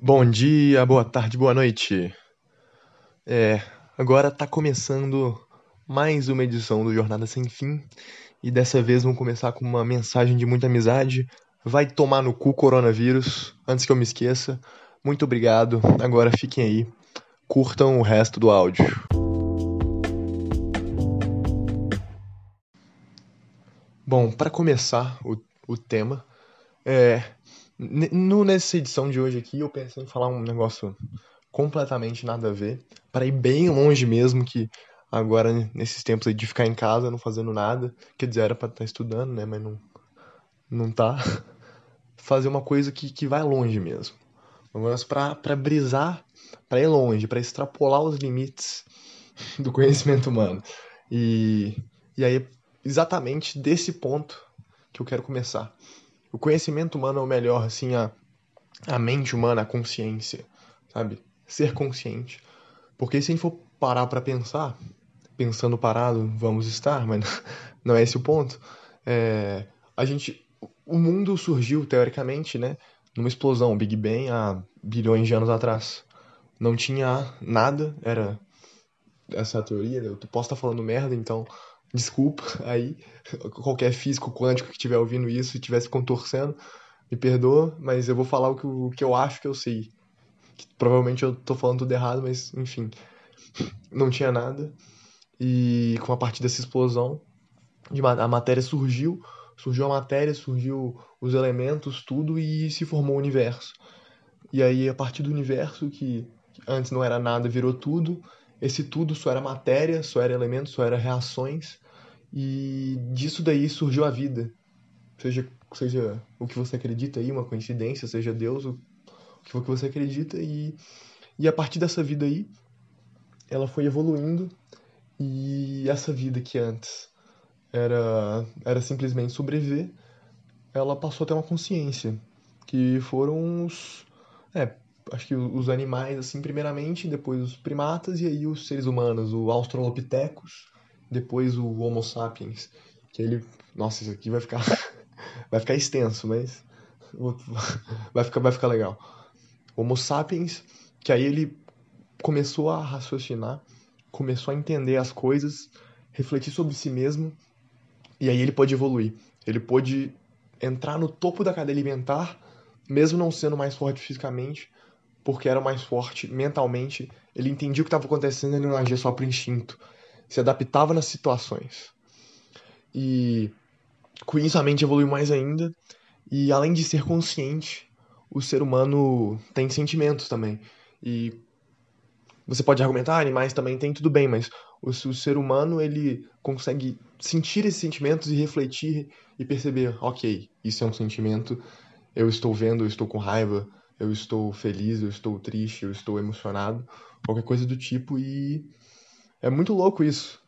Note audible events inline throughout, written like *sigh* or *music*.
Bom dia, boa tarde, boa noite. É, agora tá começando mais uma edição do Jornada Sem Fim e dessa vez vamos começar com uma mensagem de muita amizade. Vai tomar no cu coronavírus, antes que eu me esqueça. Muito obrigado. Agora fiquem aí, curtam o resto do áudio. Bom, para começar o, o tema, é, no, nessa edição de hoje aqui, eu pensei em falar um negócio completamente nada a ver, para ir bem longe mesmo, que agora, nesses tempos aí de ficar em casa, não fazendo nada, quer dizer, era para estar tá estudando, né, mas não, não tá, *laughs* fazer uma coisa que, que vai longe mesmo. Negócio pra, pra brisar, pra ir longe, para extrapolar os limites *laughs* do conhecimento humano. E, e aí, exatamente desse ponto que eu quero começar o conhecimento humano é o melhor, assim, a, a mente humana, a consciência, sabe? Ser consciente. Porque se a gente for parar para pensar, pensando parado, vamos estar, mas *laughs* não é esse o ponto. É, a gente, o mundo surgiu teoricamente, né, numa explosão, Big Bang, há bilhões de anos atrás. Não tinha nada, era essa teoria. Eu posso estar falando merda, então Desculpa *laughs* aí, qualquer físico quântico que estiver ouvindo isso e estivesse contorcendo, me perdoa, mas eu vou falar o que, o que eu acho que eu sei. Que, provavelmente eu tô falando tudo errado, mas enfim. *laughs* Não tinha nada. E com a partir dessa explosão, a matéria surgiu, surgiu a matéria, surgiu os elementos, tudo, e se formou o universo. E aí, a partir do universo, que antes não era nada, virou tudo, esse tudo só era matéria, só era elemento, só era reações, e disso daí surgiu a vida. Seja, seja o que você acredita aí, uma coincidência, seja Deus, o que for que você acredita, e, e a partir dessa vida aí, ela foi evoluindo, e essa vida que antes era, era simplesmente sobreviver, ela passou a ter uma consciência, que foram os. É, acho que os animais, assim, primeiramente, depois os primatas, e aí os seres humanos, o Australopithecus, depois o Homo sapiens, que ele, nossa, isso aqui vai ficar, *laughs* vai ficar extenso, mas *laughs* vai ficar, vai ficar legal. Homo sapiens, que aí ele começou a raciocinar, começou a entender as coisas, refletir sobre si mesmo, e aí ele pode evoluir. Ele pode entrar no topo da cadeia alimentar, mesmo não sendo mais forte fisicamente, porque era mais forte mentalmente, ele entendia o que estava acontecendo e não agia só por instinto. Se adaptava nas situações. E com isso a mente evoluiu mais ainda. E além de ser consciente, o ser humano tem sentimentos também. E você pode argumentar, ah, animais também têm tudo bem, mas o, o, ser humano ele consegue sentir esses sentimentos e refletir e perceber, ok, isso é um sentimento, eu estou vendo, eu estou com raiva, eu estou feliz, eu estou triste, eu estou emocionado, qualquer coisa do tipo e é muito louco isso.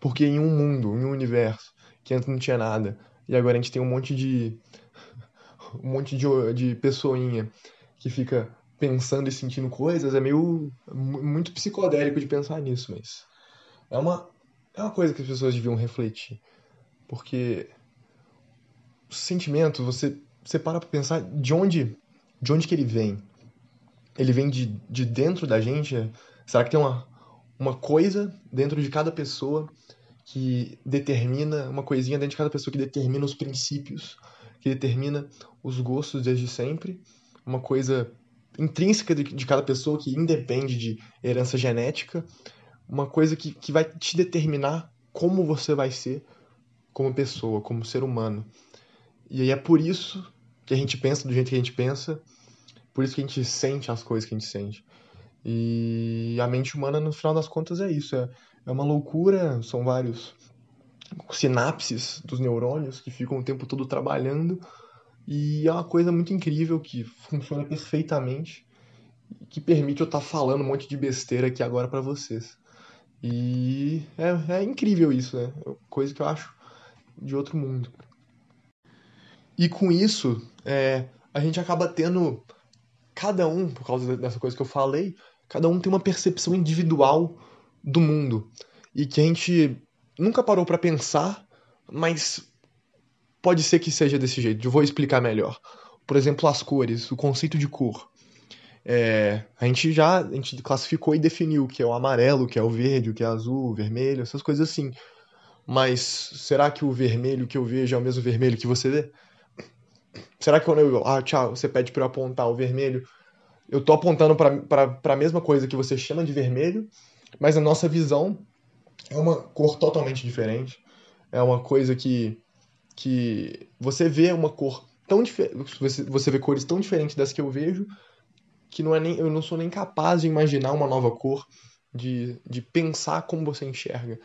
Porque em um mundo, em um universo que antes não tinha nada e agora a gente tem um monte de um monte de, de pessoinha que fica pensando e sentindo coisas, é meio muito psicodélico de pensar nisso, mas é uma é uma coisa que as pessoas deviam refletir. Porque os sentimentos, você você para pra pensar de onde de onde que ele vem? Ele vem de, de dentro da gente? Será que tem uma, uma coisa dentro de cada pessoa que determina, uma coisinha dentro de cada pessoa que determina os princípios, que determina os gostos desde sempre? Uma coisa intrínseca de, de cada pessoa que independe de herança genética? Uma coisa que, que vai te determinar como você vai ser como pessoa, como ser humano. E aí é por isso que a gente pensa do jeito que a gente pensa, por isso que a gente sente as coisas que a gente sente. E a mente humana, no final das contas, é isso. É, é uma loucura, são vários sinapses dos neurônios que ficam o tempo todo trabalhando. E é uma coisa muito incrível que funciona perfeitamente que permite eu estar tá falando um monte de besteira aqui agora para vocês. E é, é incrível isso, né? É coisa que eu acho de outro mundo. E com isso, é, a gente acaba tendo. Cada um, por causa dessa coisa que eu falei, cada um tem uma percepção individual do mundo. E que a gente nunca parou para pensar, mas pode ser que seja desse jeito. Eu vou explicar melhor. Por exemplo, as cores, o conceito de cor. É, a gente já a gente classificou e definiu o que é o amarelo, o que é o verde, o que é azul, o vermelho, essas coisas assim. Mas será que o vermelho que eu vejo é o mesmo vermelho que você vê? Será que quando eu. Ah, tchau, você pede para eu apontar o vermelho, eu tô apontando para a mesma coisa que você chama de vermelho, mas a nossa visão é uma cor totalmente diferente. É uma coisa que, que você vê uma cor tão diferente. Você, você vê cores tão diferentes das que eu vejo que não é nem, eu não sou nem capaz de imaginar uma nova cor, de, de pensar como você enxerga.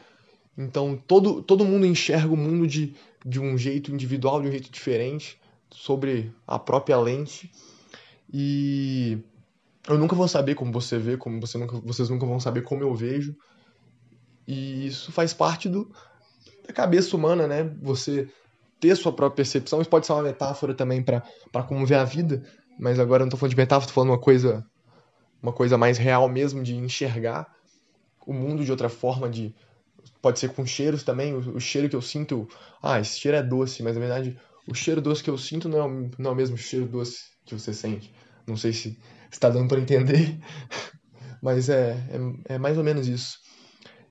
Então todo, todo mundo enxerga o mundo de, de um jeito individual, de um jeito diferente, sobre a própria lente. E eu nunca vou saber como você vê, como você nunca, vocês nunca vão saber como eu vejo. E isso faz parte do, da cabeça humana, né? Você ter sua própria percepção. Isso pode ser uma metáfora também para como ver a vida, mas agora eu não tô falando de metáfora, tô falando uma coisa uma coisa mais real mesmo de enxergar o mundo de outra forma, de pode ser com cheiros também, o, o cheiro que eu sinto, ah, esse cheiro é doce, mas na verdade o cheiro doce que eu sinto não é o, não é o mesmo cheiro doce que você sente. Não sei se está dando para entender, *laughs* mas é, é, é mais ou menos isso.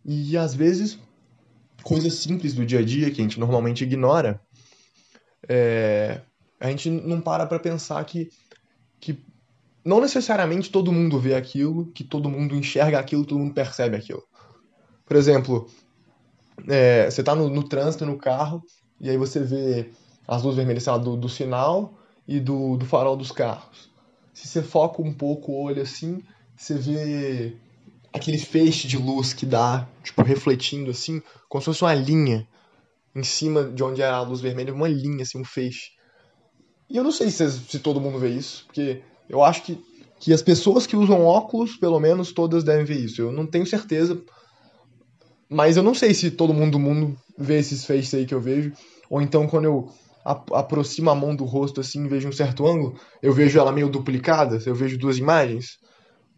E às vezes coisas simples do dia a dia que a gente normalmente ignora, é, a gente não para para pensar que, que não necessariamente todo mundo vê aquilo, que todo mundo enxerga aquilo, todo mundo percebe aquilo. Por exemplo, é, você está no, no, trânsito, no carro, e aí você vê as luzes vermelhas lá, do, do sinal e do, do farol dos carros. Se você foca um pouco o olho assim, você vê aquele feixe de luz que dá, tipo, refletindo assim, como se fosse uma linha em cima de onde era a luz vermelha, uma linha, assim, um feixe. E eu não sei se, se todo mundo vê isso, porque eu acho que, que as pessoas que usam óculos, pelo menos, todas devem ver isso. Eu não tenho certeza, mas eu não sei se todo mundo do mundo vê esses feixes aí que eu vejo, ou então quando eu aproximo a mão do rosto assim e vejo um certo ângulo, eu vejo ela meio duplicada, eu vejo duas imagens.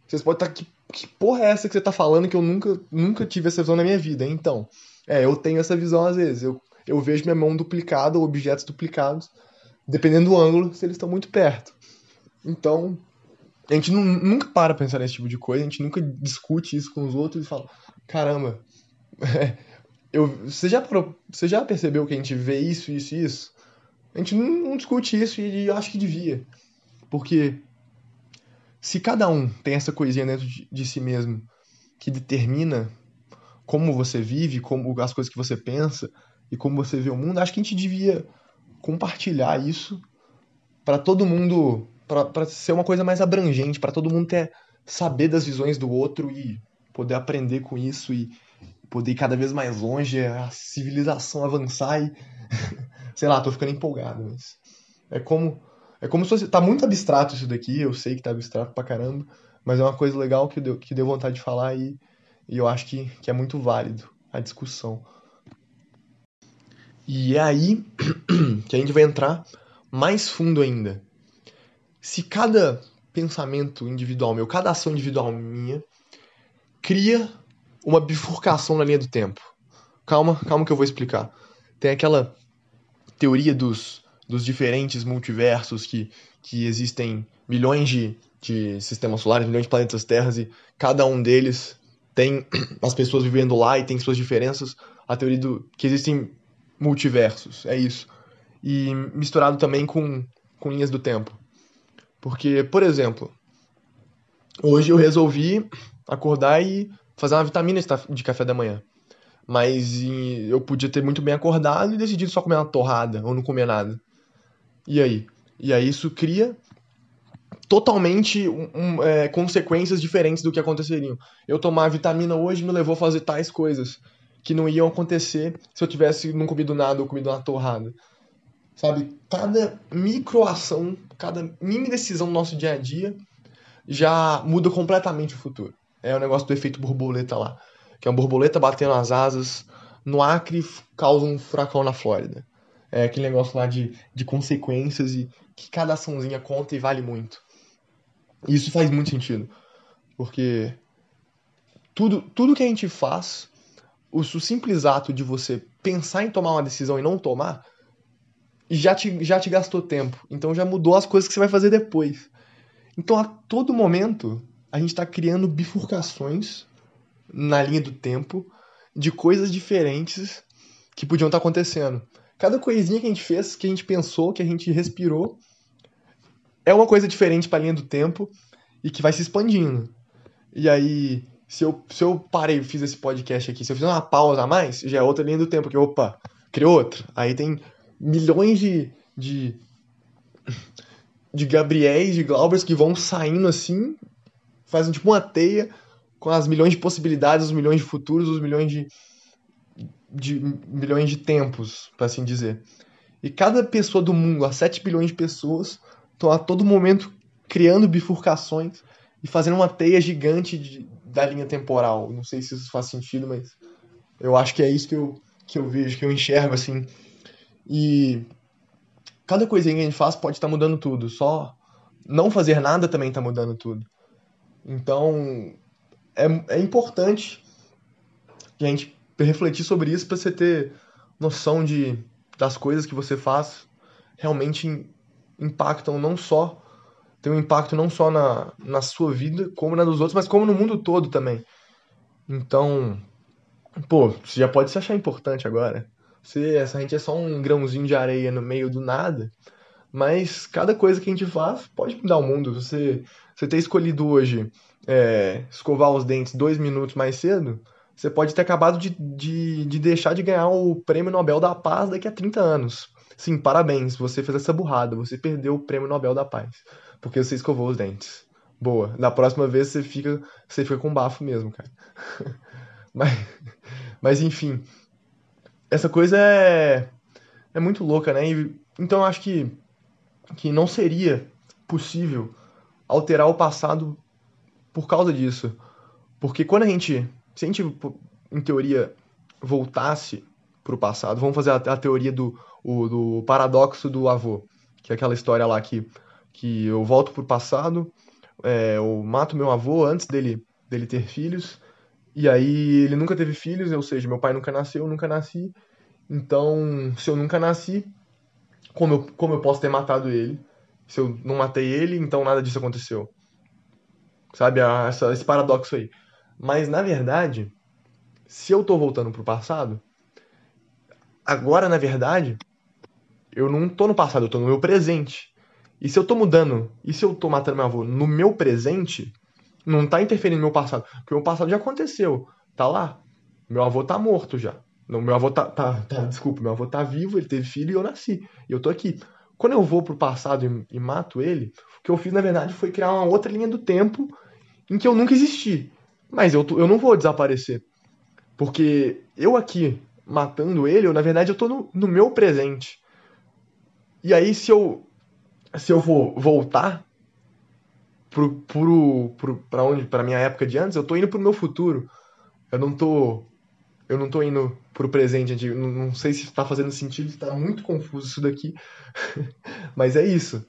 Vocês podem estar, que, que porra é essa que você está falando que eu nunca, nunca tive essa visão na minha vida? Então, é, eu tenho essa visão às vezes. Eu, eu vejo minha mão duplicada ou objetos duplicados, dependendo do ângulo, se eles estão muito perto. Então, a gente não, nunca para pensar nesse tipo de coisa, a gente nunca discute isso com os outros e fala: caramba, *laughs* eu, você, já, você já percebeu que a gente vê isso, isso e isso? A gente não, discute isso e eu acho que devia. Porque se cada um tem essa coisinha dentro de, de si mesmo que determina como você vive, como as coisas que você pensa e como você vê o mundo, acho que a gente devia compartilhar isso para todo mundo, para ser uma coisa mais abrangente, para todo mundo ter saber das visões do outro e poder aprender com isso e poder ir cada vez mais longe, a civilização avançar e *laughs* sei lá, tô ficando empolgado, mas é como é como se fosse, tá muito abstrato isso daqui, eu sei que tá abstrato pra caramba, mas é uma coisa legal que deu, que deu vontade de falar e, e eu acho que, que é muito válido a discussão. E é aí *clears throat* que a gente vai entrar mais fundo ainda. Se cada pensamento individual meu, cada ação individual minha, cria uma bifurcação na linha do tempo. Calma, calma que eu vou explicar. Tem aquela teoria dos, dos diferentes multiversos que, que existem milhões de, de sistemas solares, milhões de planetas terras e cada um deles tem *clears throat* as pessoas vivendo lá e tem suas diferenças. A teoria do que existem multiversos, é isso. E misturado também com, com linhas do tempo. Porque, por exemplo, hoje eu resolvi acordar e fazer uma vitamina de café da manhã. Mas eu podia ter muito bem acordado e decidido só comer uma torrada ou não comer nada. E aí? E aí isso cria totalmente um, um, é, consequências diferentes do que aconteceriam. Eu tomar vitamina hoje me levou a fazer tais coisas que não iam acontecer se eu tivesse não comido nada ou comido uma torrada. Sabe? Cada microação, cada mini decisão do nosso dia a dia já muda completamente o futuro. É o negócio do efeito borboleta lá que é uma borboleta batendo as asas no Acre causa um furacão na Flórida. É aquele negócio lá de, de consequências e que cada açãozinha conta e vale muito. E isso faz muito sentido. Porque tudo, tudo que a gente faz, o, o simples ato de você pensar em tomar uma decisão e não tomar, já te, já te gastou tempo. Então já mudou as coisas que você vai fazer depois. Então, a todo momento, a gente está criando bifurcações na linha do tempo de coisas diferentes que podiam estar acontecendo. Cada coisinha que a gente fez, que a gente pensou, que a gente respirou, é uma coisa diferente para a linha do tempo e que vai se expandindo. E aí, se eu, se eu parei e fiz esse podcast aqui, se eu fizer uma pausa a mais, já é outra linha do tempo, que opa, criou outra. Aí tem milhões de, de, de Gabriéis, de Glaubers que vão saindo assim, fazem tipo uma teia com as milhões de possibilidades, os milhões de futuros, os milhões de, de milhões de tempos, para assim dizer. E cada pessoa do mundo, as 7 bilhões de pessoas, estão a todo momento criando bifurcações e fazendo uma teia gigante de, da linha temporal. Não sei se isso faz sentido, mas eu acho que é isso que eu, que eu vejo, que eu enxergo assim. E cada coisinha que a gente faz pode estar mudando tudo. Só não fazer nada também está mudando tudo. Então é, é importante a gente refletir sobre isso para você ter noção de das coisas que você faz realmente impactam não só tem um impacto não só na, na sua vida, como na dos outros, mas como no mundo todo também. Então, pô, você já pode se achar importante agora. Você, essa gente é só um grãozinho de areia no meio do nada, mas cada coisa que a gente faz pode mudar o mundo. Você, você ter escolhido hoje é, escovar os dentes dois minutos mais cedo, você pode ter acabado de, de, de deixar de ganhar o prêmio Nobel da Paz daqui a 30 anos. Sim, parabéns, você fez essa burrada, você perdeu o prêmio Nobel da Paz, porque você escovou os dentes. Boa. Da próxima vez você fica, você fica com bafo mesmo, cara. *laughs* mas, mas enfim, essa coisa é é muito louca, né? E, então eu acho que que não seria possível alterar o passado por causa disso. Porque quando a gente, se a gente em teoria voltasse para o passado, vamos fazer a, a teoria do o, do paradoxo do avô, que é aquela história lá que, que eu volto pro passado, é, eu mato meu avô antes dele, dele ter filhos, e aí ele nunca teve filhos, ou seja, meu pai nunca nasceu, eu nunca nasci, então se eu nunca nasci, como eu, como eu posso ter matado ele? Se eu não matei ele, então nada disso aconteceu. Sabe, essa, esse paradoxo aí. Mas na verdade, se eu tô voltando pro passado, agora na verdade, eu não tô no passado, eu tô no meu presente. E se eu tô mudando, e se eu tô matando meu avô no meu presente, não tá interferindo no meu passado. Porque o meu passado já aconteceu. Tá lá. Meu avô tá morto já. Não, meu avô tá, tá, tá, Desculpa, meu avô tá vivo, ele teve filho e eu nasci. E eu tô aqui. Quando eu vou pro passado e, e mato ele, o que eu fiz, na verdade, foi criar uma outra linha do tempo em que eu nunca existi. Mas eu, eu não vou desaparecer. Porque eu aqui, matando ele, eu, na verdade, eu tô no, no meu presente. E aí, se eu, se eu vou voltar pro, pro, pro, pra onde, pra minha época de antes, eu tô indo pro meu futuro. Eu não tô, eu não tô indo pro presente. Gente. Não, não sei se está fazendo sentido, está muito confuso isso daqui. *laughs* Mas é isso.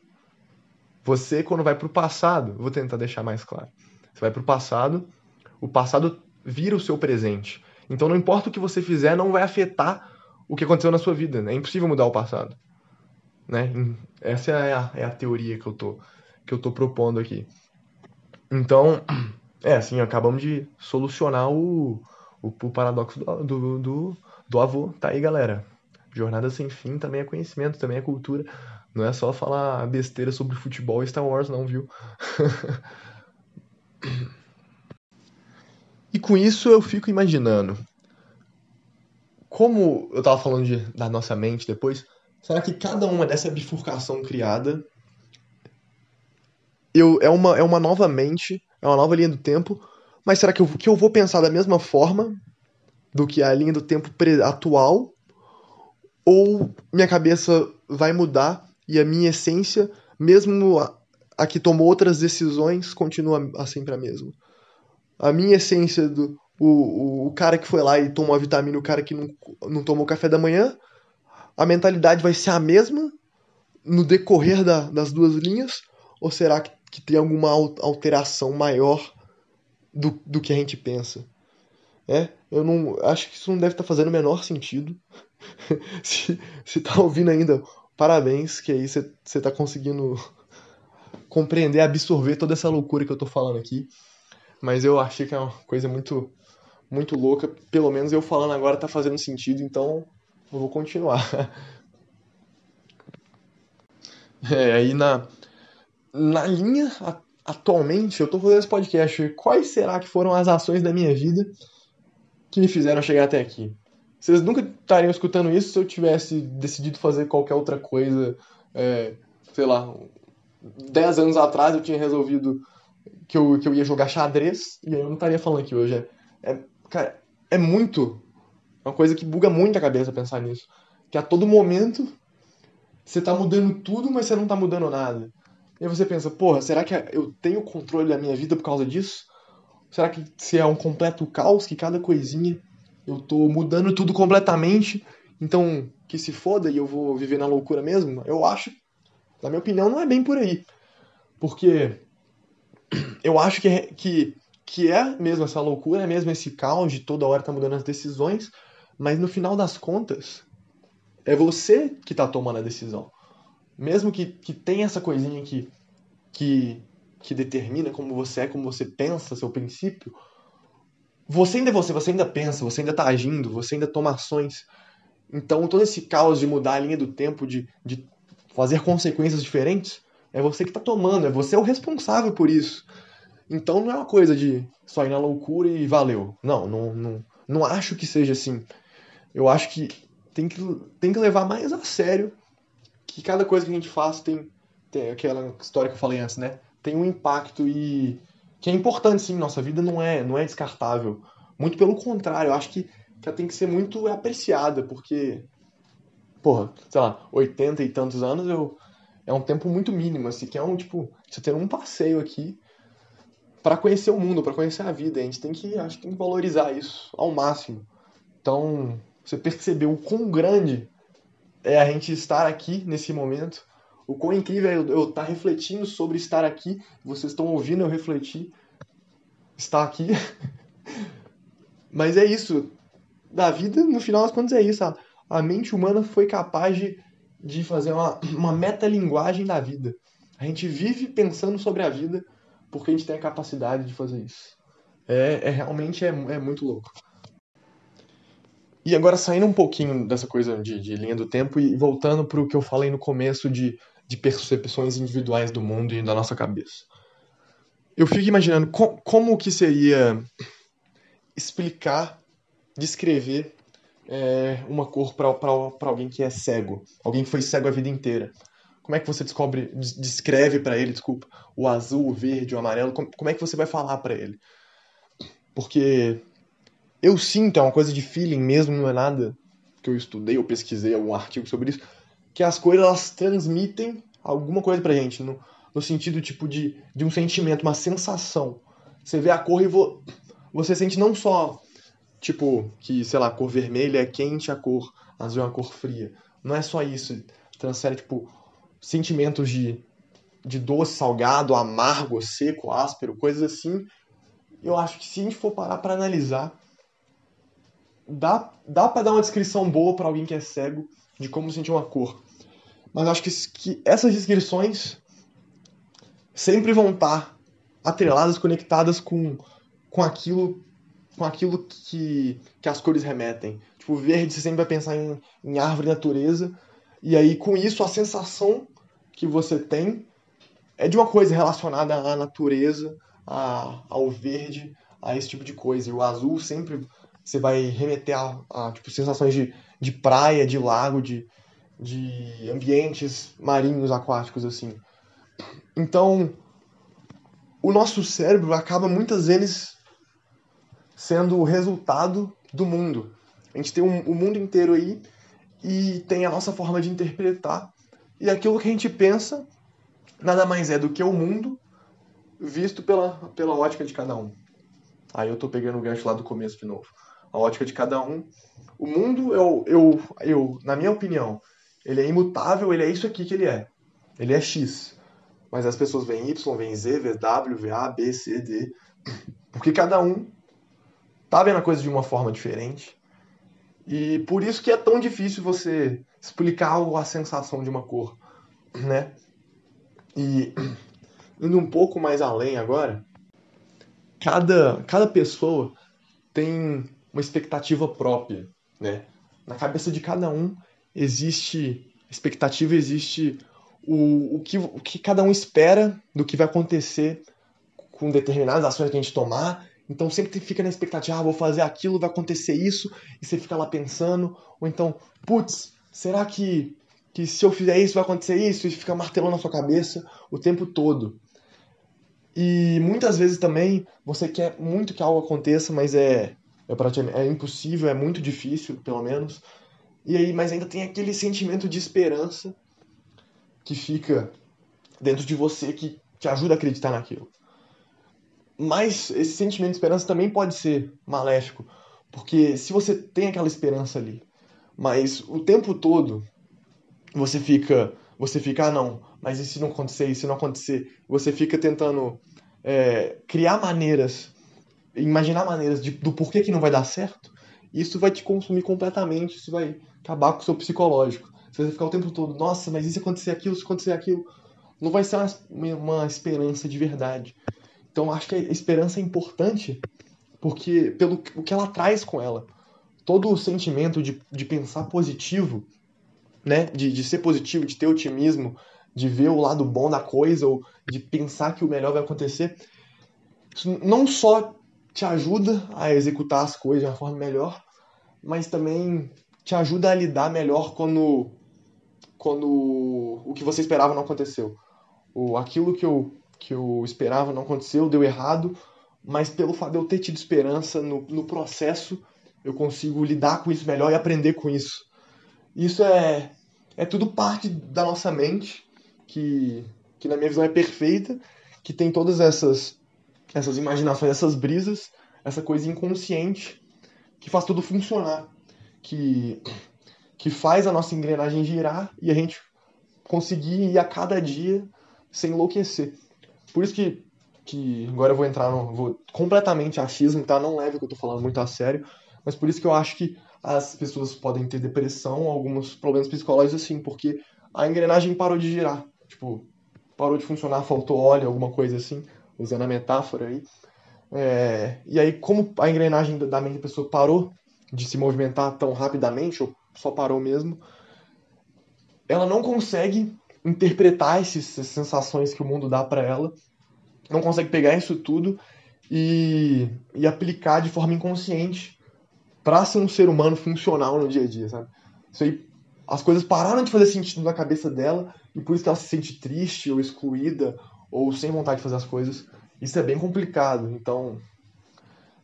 Você, quando vai pro passado, vou tentar deixar mais claro. Você vai pro passado, o passado vira o seu presente. Então não importa o que você fizer, não vai afetar o que aconteceu na sua vida. Né? É impossível mudar o passado. Né? Essa é a, é a teoria que eu, tô, que eu tô propondo aqui. Então, *clears throat* é assim, acabamos de solucionar o, o, o paradoxo do, do, do, do avô. Tá aí, galera. Jornada sem fim também é conhecimento, também é cultura. Não é só falar besteira sobre futebol e Star Wars, não, viu? *laughs* e com isso eu fico imaginando. Como eu tava falando de, da nossa mente depois, Será que cada uma dessa bifurcação criada eu, é, uma, é uma nova mente, é uma nova linha do tempo, mas será que eu, que eu vou pensar da mesma forma do que a linha do tempo atual? Ou minha cabeça vai mudar e a minha essência, mesmo a, a que tomou outras decisões, continua sempre a mesma? A minha essência do, o, o, o, cara que foi lá e tomou a vitamina, o cara que não, não tomou café da manhã, a mentalidade vai ser a mesma no decorrer da, das duas linhas? Ou será que, que tem alguma alteração maior do, do que a gente pensa? É, eu não acho que isso não deve estar tá fazendo o menor sentido. *laughs* se, se tá ouvindo ainda, parabéns, que aí você está conseguindo *laughs* compreender, absorver toda essa loucura que eu tô falando aqui. Mas eu achei que é uma coisa muito, muito louca. Pelo menos eu falando agora tá fazendo sentido, então eu vou continuar. *laughs* É, aí na, na linha, atualmente, eu tô fazendo esse podcast. Quais será que foram as ações da minha vida que me fizeram chegar até aqui? Vocês nunca estariam escutando isso se eu tivesse decidido fazer qualquer outra coisa, é, sei lá, 10 anos atrás eu tinha resolvido que eu, que eu ia jogar xadrez e eu não estaria falando aqui hoje. É, é, cara, é muito. Uma coisa que buga muito a cabeça pensar nisso. Que a todo momento você tá mudando tudo, mas você não tá mudando nada. E aí você pensa, porra, será que eu tenho controle da minha vida por causa disso? Será que se é um completo caos, que cada coisinha eu tô mudando tudo completamente, então que se foda e eu vou viver na loucura mesmo? Eu acho, na minha opinião, não é bem por aí. Porque *clears throat* eu acho que, é, que, que é mesmo essa loucura, é mesmo esse caos de toda hora tá mudando as decisões, mas no final das contas, é você que tá tomando a decisão. Mesmo que, que tenha essa coisinha que, que, que determina como você é, como você pensa, seu princípio, você ainda é você, você ainda pensa, você ainda tá agindo, você ainda toma ações. Então todo esse caos de mudar a linha do tempo, de, de fazer consequências diferentes, é você que tá tomando, é você o responsável por isso. Então não é uma coisa de só ir na loucura e valeu. Não, não, não, não acho que seja assim. Eu acho que tem que, tem que levar mais a sério que cada coisa que a gente faz tem, tem aquela história que eu falei antes, né? Tem um impacto e que é importante sim, nossa vida não é, não é descartável. Muito pelo contrário, eu acho que, que ela tem que ser muito apreciada, porque, porra, sei lá, 80 e tantos anos eu, é um tempo muito mínimo, assim, que é um, tipo, você ter um passeio aqui para conhecer o mundo, para conhecer a vida. A gente tem que, acho que tem que valorizar isso ao máximo. Então, você percebeu o quão grande é a gente estar aqui nesse momento, o quão incrível é eu estar refletindo sobre estar aqui, vocês estão ouvindo eu refletir, estar aqui. *laughs* Mas é isso, da vida, no final das contas é isso, a, a mente humana foi capaz de, de fazer uma, uma metalinguagem da vida. A gente vive pensando sobre a vida porque a gente tem a capacidade de fazer isso. É, é realmente é, é muito louco. E agora saindo um pouquinho dessa coisa de, de linha do tempo e voltando para o que eu falei no começo de, de percepções individuais do mundo e da nossa cabeça. Eu fico imaginando co como que seria explicar, descrever é, uma cor para alguém que é cego, alguém que foi cego a vida inteira. Como é que você descobre, descreve para ele, desculpa, o azul, o verde, o amarelo? Como, como é que você vai falar para ele? Porque eu sinto, é uma coisa de feeling mesmo, não é nada que eu estudei ou pesquisei algum artigo sobre isso, que as cores elas transmitem alguma coisa pra gente, no, no sentido tipo de, de um sentimento, uma sensação. Você vê a cor e vo, você sente não só, tipo, que, sei lá, a cor vermelha é quente, a cor azul é uma cor fria. Não é só isso. Transfere, tipo, sentimentos de, de doce, salgado, amargo, seco, áspero, coisas assim. Eu acho que se a gente for parar para analisar, dá, dá para dar uma descrição boa para alguém que é cego de como sentir uma cor. Mas acho que, que essas descrições sempre vão estar atreladas, conectadas com, com aquilo com aquilo que, que as cores remetem. Tipo, verde você sempre vai pensar em, em árvore natureza, e aí com isso a sensação que você tem é de uma coisa relacionada à natureza, a, ao verde, a esse tipo de coisa. E o azul sempre você vai remeter a, a tipo, sensações de, de praia, de lago, de, de ambientes marinhos, aquáticos, assim. Então, o nosso cérebro acaba muitas vezes sendo o resultado do mundo. A gente tem um, o mundo inteiro aí e tem a nossa forma de interpretar. E aquilo que a gente pensa nada mais é do que o mundo visto pela, pela ótica de cada um. Aí eu tô pegando o gancho lá do começo de novo a ótica de cada um. O mundo, eu, eu, eu, na minha opinião, ele é imutável, ele é isso aqui que ele é. Ele é X. Mas as pessoas veem Y, veem Z, vê W, vê A, B, C, D. Porque cada um tá vendo a coisa de uma forma diferente. E por isso que é tão difícil você explicar a sensação de uma cor, né? E indo um pouco mais além agora, cada, cada pessoa tem uma expectativa própria, né? Na cabeça de cada um existe expectativa, existe o, o, que, o que cada um espera do que vai acontecer com determinadas ações que a gente tomar. Então sempre fica na expectativa, ah, vou fazer aquilo, vai acontecer isso, e você fica lá pensando, ou então, putz, será que, que se eu fizer isso vai acontecer isso? E fica martelando na sua cabeça o tempo todo. E muitas vezes também você quer muito que algo aconteça, mas é, é, praticamente, é impossível, é muito difícil, pelo menos. E aí, mas ainda tem aquele sentimento de esperança que fica dentro de você que te ajuda a acreditar naquilo. Mas esse sentimento de esperança também pode ser maléfico, porque se você tem aquela esperança ali, mas o tempo todo você fica, você fica, ah não, mas e se não acontecer, e se não acontecer, você fica tentando é, criar maneiras, imaginar maneiras de, do porquê que não vai dar certo, isso vai te consumir completamente, isso vai acabar com o seu psicológico. Você vai ficar o tempo todo, nossa, mas e se acontecer aquilo, se acontecer aquilo? Não vai ser uma, uma esperança de verdade. Então acho que a esperança é importante porque pelo o que ela traz com ela. Todo o sentimento de, de pensar positivo, né? De, de ser positivo, de ter otimismo, de ver o lado bom da coisa ou de pensar que o melhor vai acontecer. Isso não só te ajuda a executar as coisas de uma forma melhor, mas também te ajuda a lidar melhor quando quando o que você esperava não aconteceu. O, aquilo que eu, que eu esperava não aconteceu, deu errado, mas pelo fato de eu ter tido esperança no, no processo, eu consigo lidar com isso melhor e aprender com isso. Isso é, é tudo parte da nossa mente, que, que na minha visão é perfeita, que tem todas essas, essas imaginações, essas brisas, essa coisa inconsciente que faz tudo funcionar. Que que faz a nossa engrenagem girar e a gente conseguir ir a cada dia sem enlouquecer. Por isso que, que agora eu vou entrar no. Vou completamente achismo, tá? Não leve o que eu tô falando muito a sério, mas por isso que eu acho que as pessoas podem ter depressão, alguns problemas psicológicos assim, porque a engrenagem parou de girar. Tipo, parou de funcionar, faltou óleo, alguma coisa assim, usando a metáfora aí. É, e aí, como a engrenagem da mente da pessoa parou de se movimentar tão rapidamente, ou só parou mesmo. Ela não consegue interpretar esses, essas sensações que o mundo dá para ela, não consegue pegar isso tudo e, e aplicar de forma inconsciente para ser um ser humano funcional no dia a dia, sabe? Isso aí, as coisas pararam de fazer sentido na cabeça dela e por isso que ela se sente triste ou excluída ou sem vontade de fazer as coisas. Isso é bem complicado, então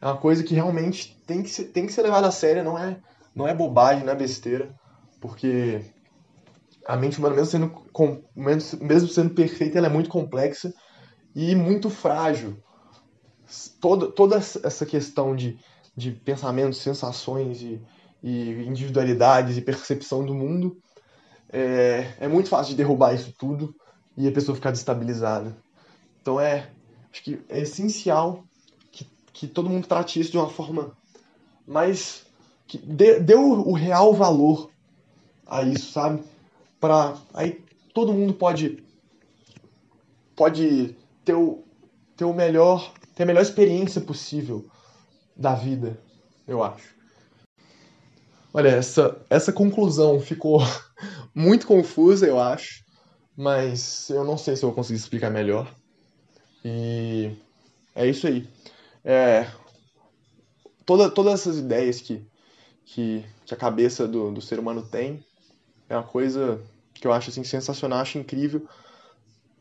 é uma coisa que realmente tem que ser, tem que ser levada a sério, não é não é bobagem, não é besteira, porque a mente humana, mesmo sendo, mesmo sendo perfeita, ela é muito complexa e muito frágil. Toda, toda essa questão de, de pensamentos, sensações e, e individualidades e percepção do mundo é, é muito fácil de derrubar isso tudo e a pessoa ficar destabilizada. Então é, acho que é essencial que, que todo mundo trate isso de uma forma mais que dê, dê o, o, real valor a isso, sabe? Pra, aí todo mundo pode pode ter o, ter o melhor ter a melhor experiência possível da vida, eu acho. Olha, essa, essa conclusão ficou *laughs* muito confusa, eu acho, mas eu não sei se eu vou conseguir explicar melhor. E é isso aí. É, toda, todas essas ideias que, que, que a cabeça do, do ser humano tem. É uma coisa que eu acho assim, sensacional, acho incrível.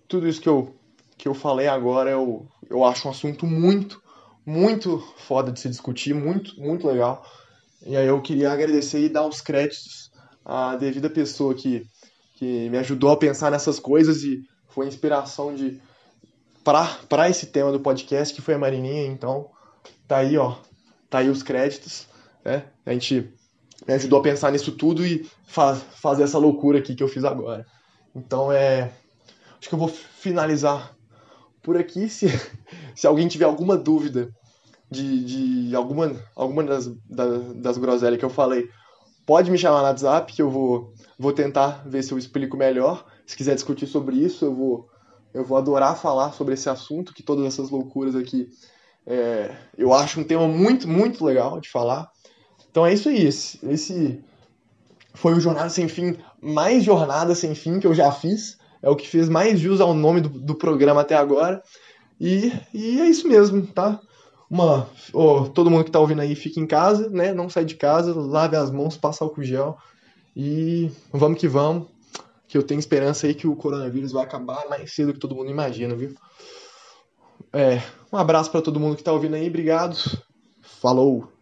Tudo isso que eu, que eu falei agora eu, eu acho um assunto muito, muito foda de se discutir, muito, muito legal. E aí eu queria agradecer e dar os créditos à devida pessoa que, que me ajudou a pensar nessas coisas e foi inspiração de para esse tema do podcast, que foi a Marininha, então tá aí, ó, tá aí os créditos. Né? A gente me ajudou a pensar nisso tudo e fa fazer essa loucura aqui que eu fiz agora. Então é. Acho que eu vou finalizar por aqui. *laughs* Se, se alguém tiver alguma dúvida de, de alguma, alguma das, das, das groselhas que eu falei, pode me chamar no WhatsApp que eu vou, vou tentar ver se eu explico melhor. Se quiser discutir sobre isso, eu vou, Eu vou adorar falar sobre esse assunto, que todas essas loucuras aqui é, eu acho um tema muito, muito legal de falar. Então é isso aí. Esse, esse foi o Jornada Sem Fim, mais Jornada Sem Fim que eu já fiz. É o que fez mais jus ao nome do, do programa até agora. E, e é isso mesmo, tá? Uma, oh, todo mundo que tá ouvindo aí fica em casa, né? Não sai de casa, lave as mãos, passa álcool gel. E vamos que vamos. Que eu tenho esperança aí que o coronavírus vai acabar mais cedo que todo mundo imagina, viu? É, um abraço para todo mundo que tá ouvindo aí, obrigado. Falou!